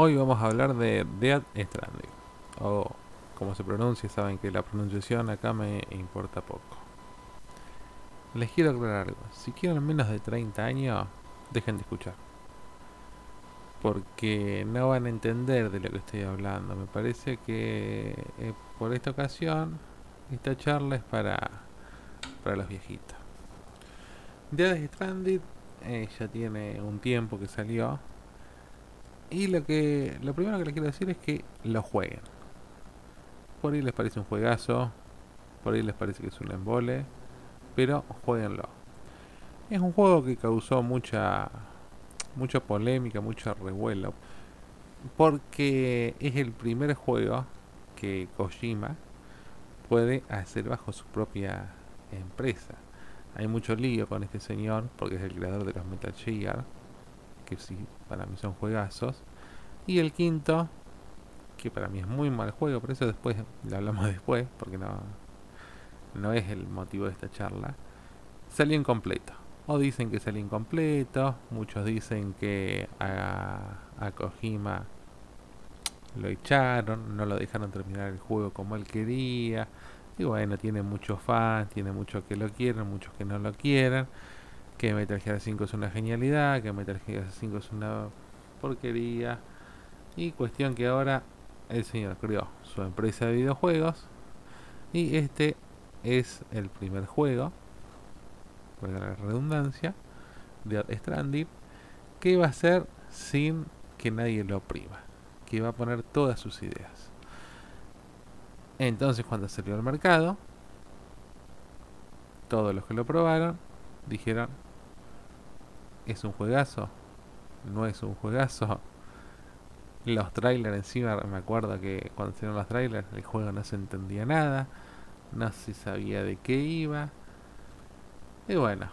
Hoy vamos a hablar de Dead Stranding, o como se pronuncia, saben que la pronunciación acá me importa poco. Les quiero aclarar algo, si quieren menos de 30 años, dejen de escuchar. Porque no van a entender de lo que estoy hablando. Me parece que eh, por esta ocasión, esta charla es para, para los viejitos. Dead Stranding eh, ya tiene un tiempo que salió. Y lo que lo primero que les quiero decir es que lo jueguen. Por ahí les parece un juegazo, por ahí les parece que es un embole, pero jueguenlo. Es un juego que causó mucha mucha polémica, mucho revuelo, porque es el primer juego que Kojima puede hacer bajo su propia empresa. Hay mucho lío con este señor porque es el creador de los Metal Gear, que sí, para mí son juegazos. Y el quinto, que para mí es muy mal juego, por eso después lo hablamos después, porque no, no es el motivo de esta charla, salió incompleto. O dicen que salió incompleto, muchos dicen que a, a Kojima lo echaron, no lo dejaron terminar el juego como él quería. Y bueno, tiene muchos fans, tiene muchos que lo quieren, muchos que no lo quieren. Que Metal Gear 5 es una genialidad, que Metal Gear 5 es una porquería. Y cuestión que ahora el señor creó su empresa de videojuegos. Y este es el primer juego, por la redundancia, de Stranding, que va a ser sin que nadie lo oprima. Que va a poner todas sus ideas. Entonces cuando salió al mercado, todos los que lo probaron dijeron, es un juegazo, no es un juegazo. Los trailers encima, me acuerdo que cuando salieron los trailers, el juego no se entendía nada, no se sabía de qué iba. Y bueno,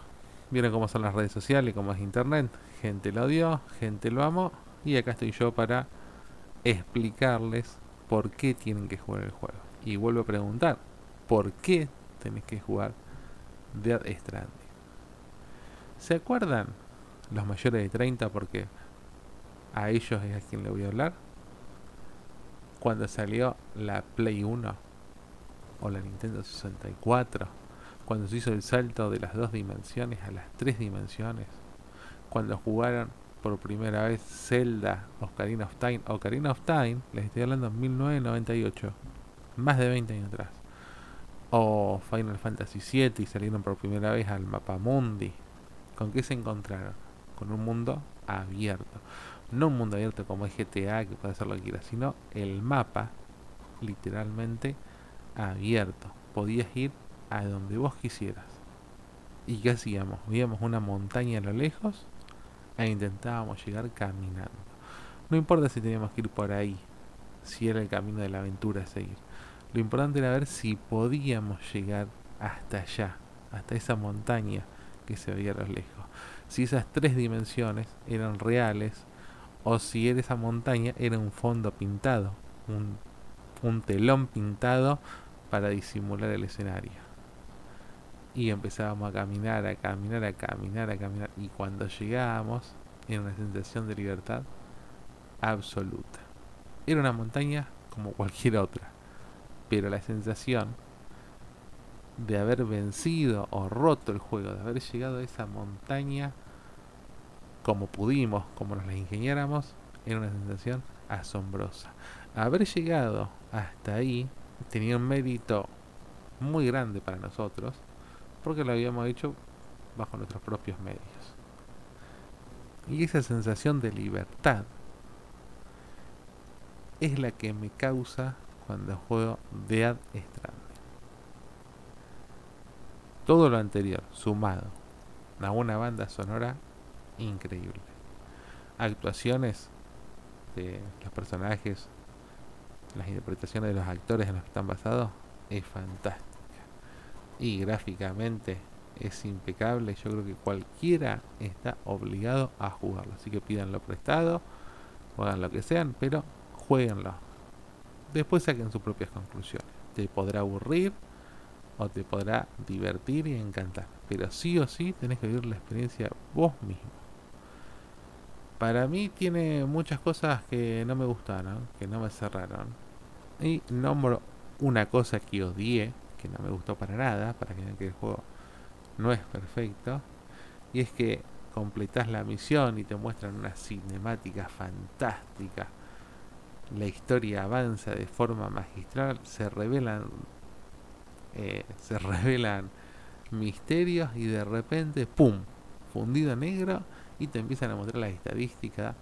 vieron cómo son las redes sociales, cómo es internet. Gente lo odió, gente lo amó. Y acá estoy yo para explicarles por qué tienen que jugar el juego. Y vuelvo a preguntar, ¿por qué tenés que jugar Dead Stranding? ¿Se acuerdan los mayores de 30? Porque a ellos es a quien le voy a hablar. Cuando salió la Play 1 o la Nintendo 64, cuando se hizo el salto de las dos dimensiones a las tres dimensiones, cuando jugaron por primera vez Zelda Ocarina of Time, Ocarina of Time, les estoy hablando en 1998 más de 20 años atrás. O Final Fantasy VII y salieron por primera vez al mapa mundi. ¿Con qué se encontraron? Con un mundo abierto. No un mundo abierto como el GTA que puede hacer lo que quiera, sino el mapa literalmente abierto. Podías ir a donde vos quisieras. ¿Y qué hacíamos? Veíamos una montaña a lo lejos e intentábamos llegar caminando. No importa si teníamos que ir por ahí, si era el camino de la aventura a seguir. Lo importante era ver si podíamos llegar hasta allá, hasta esa montaña que se veía a lo lejos. Si esas tres dimensiones eran reales o si esa montaña era un fondo pintado, un, un telón pintado para disimular el escenario. Y empezábamos a caminar, a caminar, a caminar, a caminar. Y cuando llegábamos, era una sensación de libertad absoluta. Era una montaña como cualquier otra pero la sensación de haber vencido o roto el juego, de haber llegado a esa montaña como pudimos, como nos la ingeniáramos, era una sensación asombrosa. Haber llegado hasta ahí tenía un mérito muy grande para nosotros, porque lo habíamos hecho bajo nuestros propios medios. Y esa sensación de libertad es la que me causa cuando juego Dead Stranding. Todo lo anterior, sumado a una banda sonora increíble. Actuaciones de los personajes, las interpretaciones de los actores en los que están basados, es fantástica. Y gráficamente es impecable. Yo creo que cualquiera está obligado a jugarlo. Así que pídanlo prestado, juegan lo que sean, pero jueguenlo Después saquen sus propias conclusiones. Te podrá aburrir o te podrá divertir y encantar. Pero sí o sí tenés que vivir la experiencia vos mismo. Para mí tiene muchas cosas que no me gustaron, que no me cerraron. Y nombro una cosa que odié, que no me gustó para nada, para que vean que el juego no es perfecto. Y es que completas la misión y te muestran una cinemática fantástica. La historia avanza de forma magistral, se revelan eh, se revelan misterios y de repente, ¡pum! Fundido negro y te empiezan a mostrar las estadísticas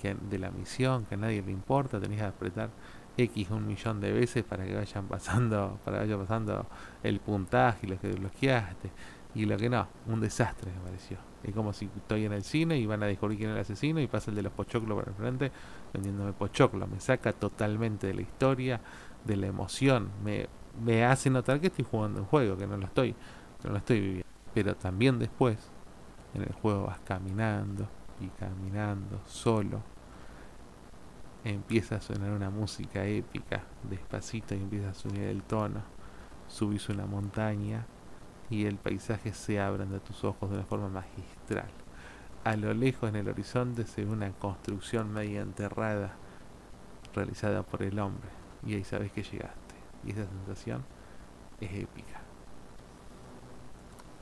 que, de la misión que a nadie le importa, tenés que apretar X un millón de veces para que vayan pasando, para que vaya pasando el puntaje y lo que bloqueaste y lo que no, un desastre me pareció. Es como si estoy en el cine y van a descubrir quién es el asesino y pasa el de los pochoclos por el frente vendiéndome pochoclos. Me saca totalmente de la historia, de la emoción. Me, me hace notar que estoy jugando un juego, que no lo estoy, no lo estoy viviendo. Pero también después, en el juego vas caminando y caminando solo. Empieza a sonar una música épica, despacito y empieza a subir el tono. Subís una montaña y el paisaje se abre ante tus ojos de una forma magistral. A lo lejos en el horizonte se ve una construcción media enterrada realizada por el hombre y ahí sabes que llegaste y esa sensación es épica.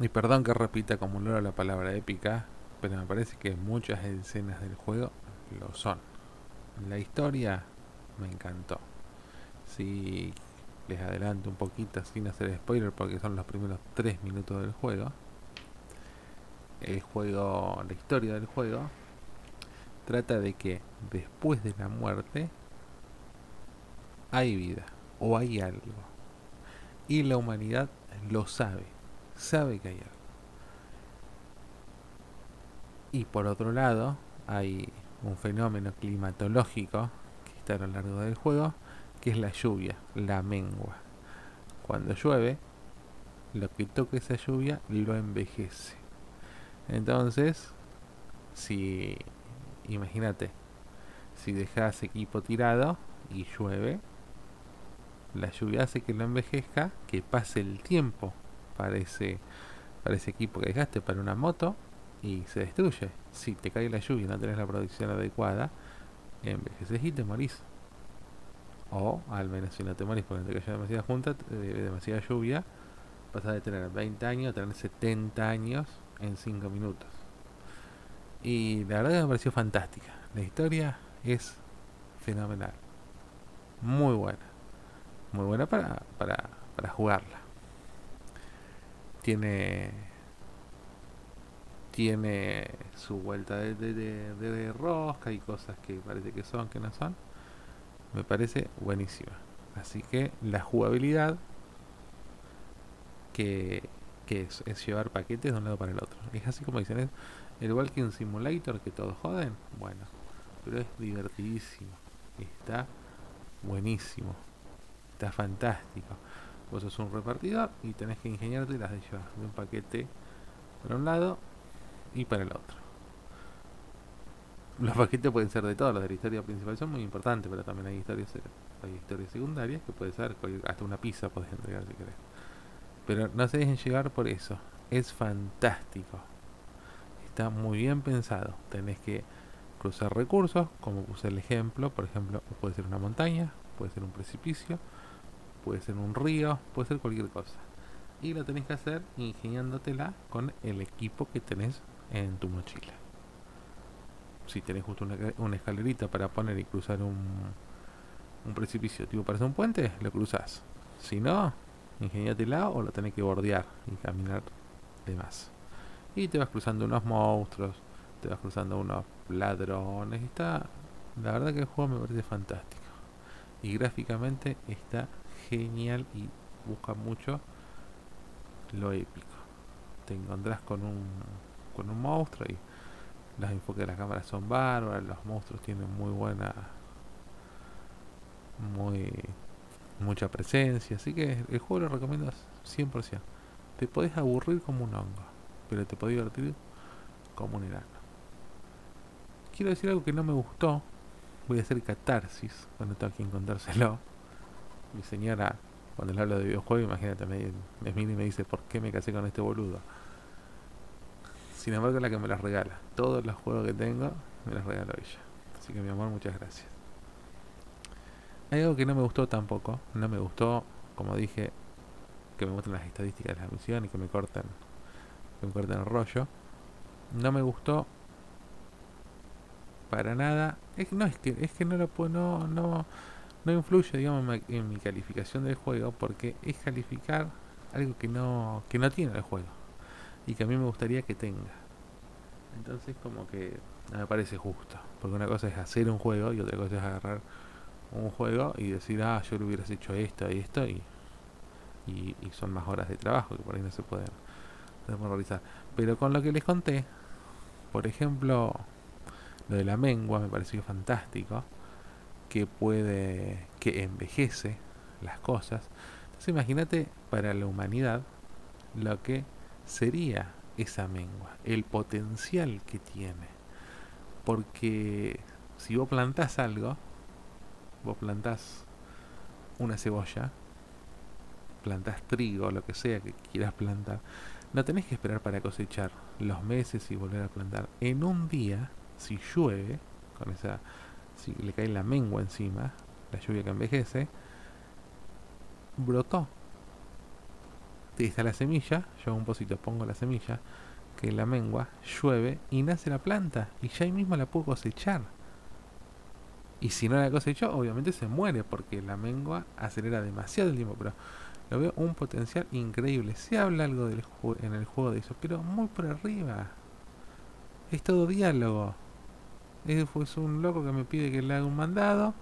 Y perdón que repita como loro la palabra épica, pero me parece que muchas escenas del juego lo son. La historia me encantó. Si les adelanto un poquito sin hacer spoiler porque son los primeros 3 minutos del juego. El juego, la historia del juego trata de que después de la muerte hay vida o hay algo. Y la humanidad lo sabe, sabe que hay algo. Y por otro lado, hay un fenómeno climatológico que está a lo largo del juego, que es la lluvia, la mengua. Cuando llueve, lo que toca esa lluvia lo envejece. Entonces, si imagínate, si dejas equipo tirado y llueve, la lluvia hace que lo envejezca, que pase el tiempo para ese, para ese equipo que dejaste para una moto y se destruye. Si te cae la lluvia y no tenés la producción adecuada, envejeces y te morís. O al menos si no te morís porque te cayó demasiada junta, demasiada lluvia, pasas de tener 20 años a tener 70 años en 5 minutos. Y la verdad que me pareció fantástica. La historia es fenomenal. Muy buena muy buena para, para, para jugarla. Tiene tiene su vuelta de, rosca y cosas que parece que son, que no son. Me parece buenísima. Así que la jugabilidad que, que es, es, llevar paquetes de un lado para el otro. Es así como dicen, es que un simulator que todos joden. Bueno, pero es divertidísimo. Está buenísimo está fantástico. Vos sos un repartidor y tenés que ingeniarte las de llevar de un paquete para un lado y para el otro. Los paquetes pueden ser de todos, los de la historia principal son muy importantes, pero también hay historias, hay historias secundarias que puede ser hasta una pizza podés entregar si querés. Pero no se dejen llegar por eso. Es fantástico. Está muy bien pensado. Tenés que cruzar recursos, como puse el ejemplo, por ejemplo, puede ser una montaña, puede ser un precipicio, puede ser un río, puede ser cualquier cosa. Y lo tenés que hacer ingeniándotela con el equipo que tenés en tu mochila. Si tenés justo una, escalerita para poner y cruzar un, un precipicio tipo para hacer un puente, lo cruzás. Si no, ingeniátela o lo tenés que bordear y caminar de más. Y te vas cruzando unos monstruos, te vas cruzando unos ladrones. Está, la verdad que el juego me parece fantástico. Y gráficamente está genial y busca mucho lo épico. Te encontrás con un, con un monstruo y los enfoques de las cámaras son bárbaros, los monstruos tienen muy buena muy mucha presencia, así que el juego lo recomiendo 100%. Te podés aburrir como un hongo, pero te podés divertir como un enano. Quiero decir algo que no me gustó, voy a hacer catarsis cuando tengo que encontrárselo mi señora, cuando le hablo de videojuegos, imagínate, me, me mira y me dice, ¿por qué me casé con este boludo? Sin embargo, es la que me las regala. Todos los juegos que tengo me las regaló ella. Así que mi amor, muchas gracias. Hay algo que no me gustó tampoco. No me gustó, como dije, que me muestren las estadísticas de la misión y que me corten, que me corten el rollo. No me gustó para nada. Es, no, es que, es que no lo puedo, no, no, no influye, digamos, en mi calificación del juego porque es calificar algo que no, que no tiene el juego y que a mí me gustaría que tenga. Entonces como que no me parece justo, porque una cosa es hacer un juego y otra cosa es agarrar un juego y decir, ah, yo le hubieras hecho esto y esto y, y, son más horas de trabajo que por ahí no se pueden, realizar. Pero con lo que les conté, por ejemplo, lo de la mengua me pareció fantástico, que puede, que envejece las cosas. Entonces imagínate para la humanidad lo que sería esa mengua, el potencial que tiene. Porque si vos plantás algo, vos plantás una cebolla, plantás trigo, lo que sea que quieras plantar, no tenés que esperar para cosechar los meses y volver a plantar. En un día, si llueve, con esa, si le cae la mengua encima, la lluvia que envejece, brotó. Está la semilla, yo un pocito pongo la semilla, que la mengua, llueve y nace la planta y ya ahí mismo la puedo cosechar. Y si no la cosecho, obviamente se muere porque la mengua acelera demasiado el tiempo, pero lo veo un potencial increíble. Se habla algo del en el juego de eso, pero muy por arriba. Es todo diálogo. Es, un loco que me pide que le haga un mandado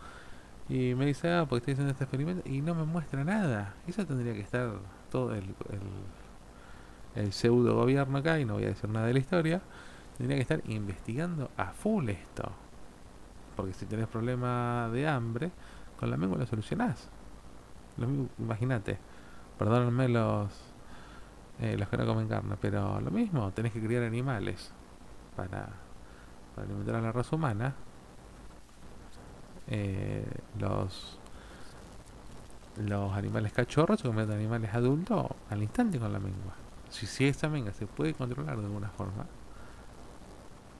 y me dice, ah, porque estoy haciendo este experimento y no me muestra nada. Eso tendría que estar todo el, el, pseudo gobierno acá, y no voy a decir nada de la historia, tendría que estar investigando a full esto. Porque si tenés problema de hambre, con la mengua lo solucionás. Imagínate, perdónenme los, eh, los que no comen carne, pero lo mismo, tenés que criar animales para, alimentar a la raza humana eh, los los animales cachorros se convierten en animales adultos al instante con la mengua. Si, si esa mengua se puede controlar de alguna forma,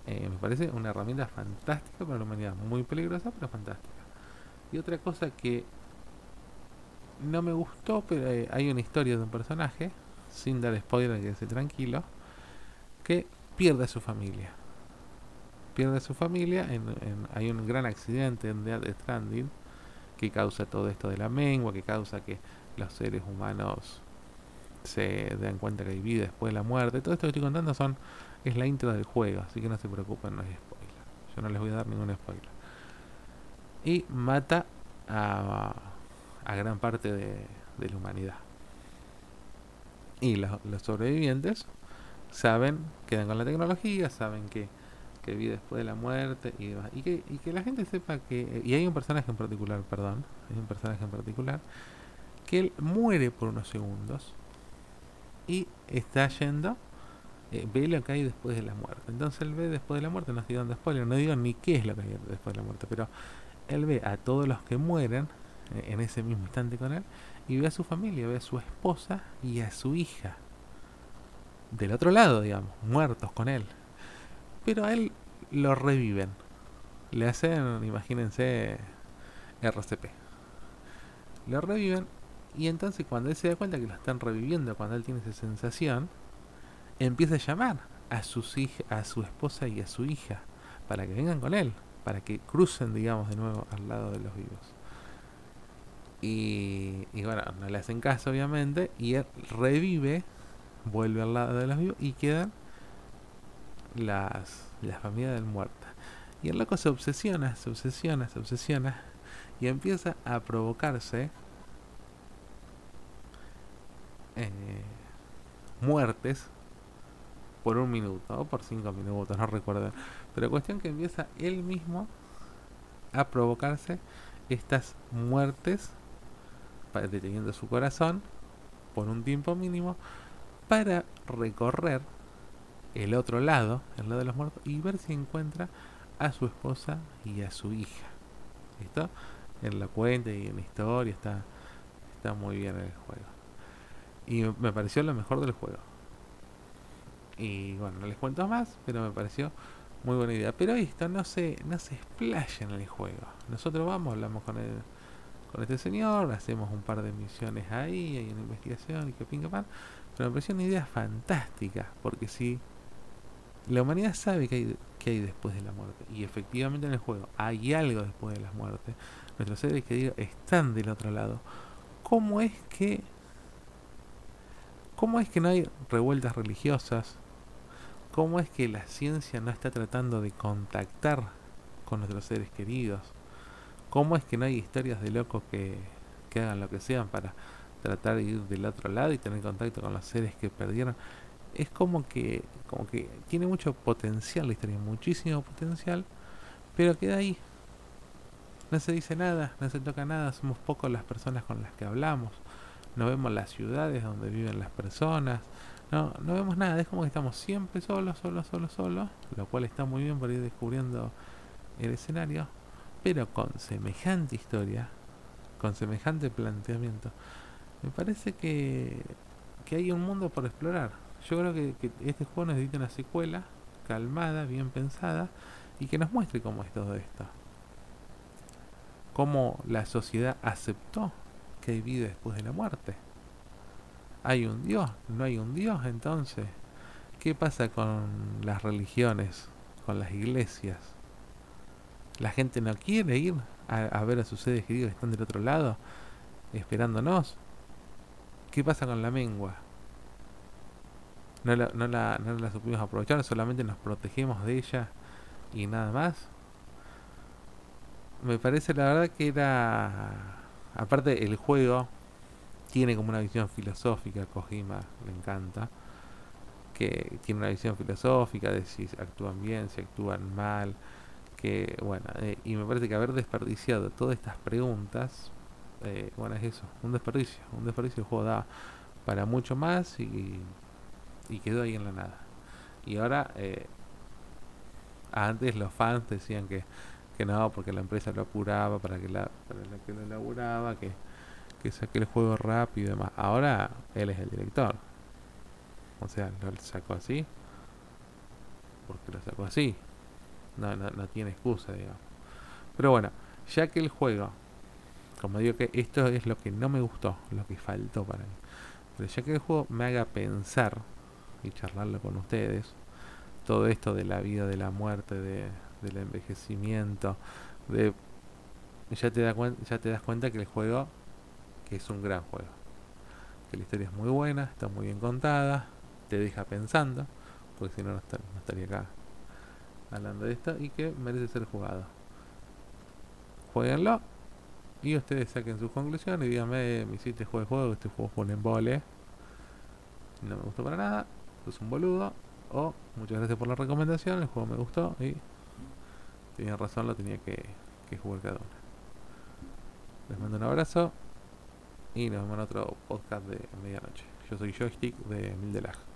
eh, me parece una herramienta fantástica para la humanidad. Muy peligrosa, pero fantástica. Y otra cosa que no me gustó, pero eh, hay una historia de un personaje, sin dar spoiler, que esté tranquilo, que pierde a su familia pierde su familia, en, hay un gran accidente en Death Stranding que causa todo esto de la mengua, que causa que los seres humanos se den cuenta que hay vida después de la muerte. Todo esto que estoy contando son es la intro del juego, así que no se preocupen, no es spoiler. Yo no les voy a dar ningún spoiler. Y mata a, a gran parte de, de la humanidad. Y los, los sobrevivientes saben, quedan con la tecnología, saben que que vi después de la muerte y demás. Y que, y que la gente sepa que... Y hay un personaje en particular, perdón, hay un personaje en particular, que él muere por unos segundos y está yendo, eh, ve lo que hay después de la muerte. Entonces él ve después de la muerte, no estoy dando spoiler, no digo ni qué es lo que hay después de la muerte, pero él ve a todos los que mueren eh, en ese mismo instante con él y ve a su familia, ve a su esposa y a su hija. Del otro lado, digamos, muertos con él pero a él lo reviven. Le hacen, imagínense, RCP. Lo reviven y entonces cuando él se da cuenta que lo están reviviendo, cuando él tiene esa sensación, empieza a llamar a, sus a su esposa y a su hija para que vengan con él, para que crucen, digamos, de nuevo al lado de los vivos. Y, y bueno, no le hacen caso, obviamente, y él revive, vuelve al lado de los vivos y quedan las, la familia del muerto. Y el loco se obsesiona, se obsesiona, se obsesiona y empieza a provocarse eh, muertes por un minuto o por cinco minutos, no recuerdo. Pero cuestión que empieza él mismo a provocarse estas muertes deteniendo su corazón por un tiempo mínimo para recorrer el otro lado, el lado de los muertos, y ver si encuentra a su esposa y a su hija. ¿Listo? En la cuenta y en la historia está, está muy bien el juego. Y me pareció lo mejor del juego. Y bueno, no les cuento más, pero me pareció Muy buena idea. Pero esto no se, no se explaya en el juego. Nosotros vamos, hablamos con el, con este señor, hacemos un par de misiones ahí, hay una investigación y que pinga pan. Pero me pareció una idea fantástica. Porque si la humanidad sabe que hay, que hay después de la muerte. Y efectivamente en el juego hay algo después de la muerte. Nuestros seres queridos están del otro lado. ¿Cómo es que... ¿Cómo es que no hay revueltas religiosas? cómo es que la ciencia no está tratando de contactar con nuestros seres queridos, cómo es que no hay historias de locos que, que hagan lo que sean para tratar de ir del otro lado y tener contacto con los seres que perdieron. Es como que, como que tiene mucho potencial la historia, muchísimo potencial, pero queda ahí. No se dice nada, no se toca nada, somos pocos las personas con las que hablamos. No vemos las ciudades donde viven las personas, no, no vemos nada, es como que estamos siempre solos, solos, solos, solos, lo cual está muy bien para ir descubriendo el escenario, pero con semejante historia, con semejante planteamiento, me parece que, que hay un mundo por explorar. Yo creo que, este juego necesita una secuela calmada, bien pensada, y que nos muestre cómo es todo esto. Cómo la sociedad aceptó que hay vida después de la muerte ¿Hay un Dios? ¿No hay un Dios entonces? ¿Qué pasa con las religiones, con las iglesias? ¿La gente no quiere ir a, ver a sus seres queridos que están del otro lado, esperándonos? ¿Qué pasa con la mengua? No la, no, la, no la supimos aprovechar, solamente nos protegemos de ella y nada más. Me parece la verdad que era... Aparte el juego tiene como una visión filosófica, Kojima le encanta, que tiene una visión filosófica de si actúan bien, si actúan mal, que bueno, eh, y me parece que haber desperdiciado todas estas preguntas, eh, bueno, es eso, un desperdicio, un desperdicio el juego da para mucho más y, y quedó ahí en la nada. Y ahora, eh, antes los fans decían que, que no, porque la empresa lo apuraba para que la, para la que lo elaboraba, que que saque el juego rápido y demás. Ahora él es el director. O sea, lo sacó así. Porque lo sacó así. No, no, no tiene excusa, digamos. Pero bueno, ya que el juego, como digo que esto es lo que no me gustó, lo que faltó para mí. Pero ya que el juego me haga pensar y charlarlo con ustedes, todo esto de la vida, de la muerte, de, del envejecimiento, de ya te, da ya te das cuenta que el juego que es un gran juego. Que la historia es muy buena, está muy bien contada, te deja pensando, porque si no, no, estaría acá hablando de esto, y que merece ser jugado. Jueguenlo y ustedes saquen sus conclusiones y díganme, me hiciste juego de juego, este juego fue un embole, no me gustó para nada, es un boludo, o muchas gracias por la recomendación, el juego me gustó y tenía razón, lo tenía que, que jugar cada uno. Les mando un abrazo y nos vemos en otro podcast de medianoche. Yo soy Joystick de Mildelag.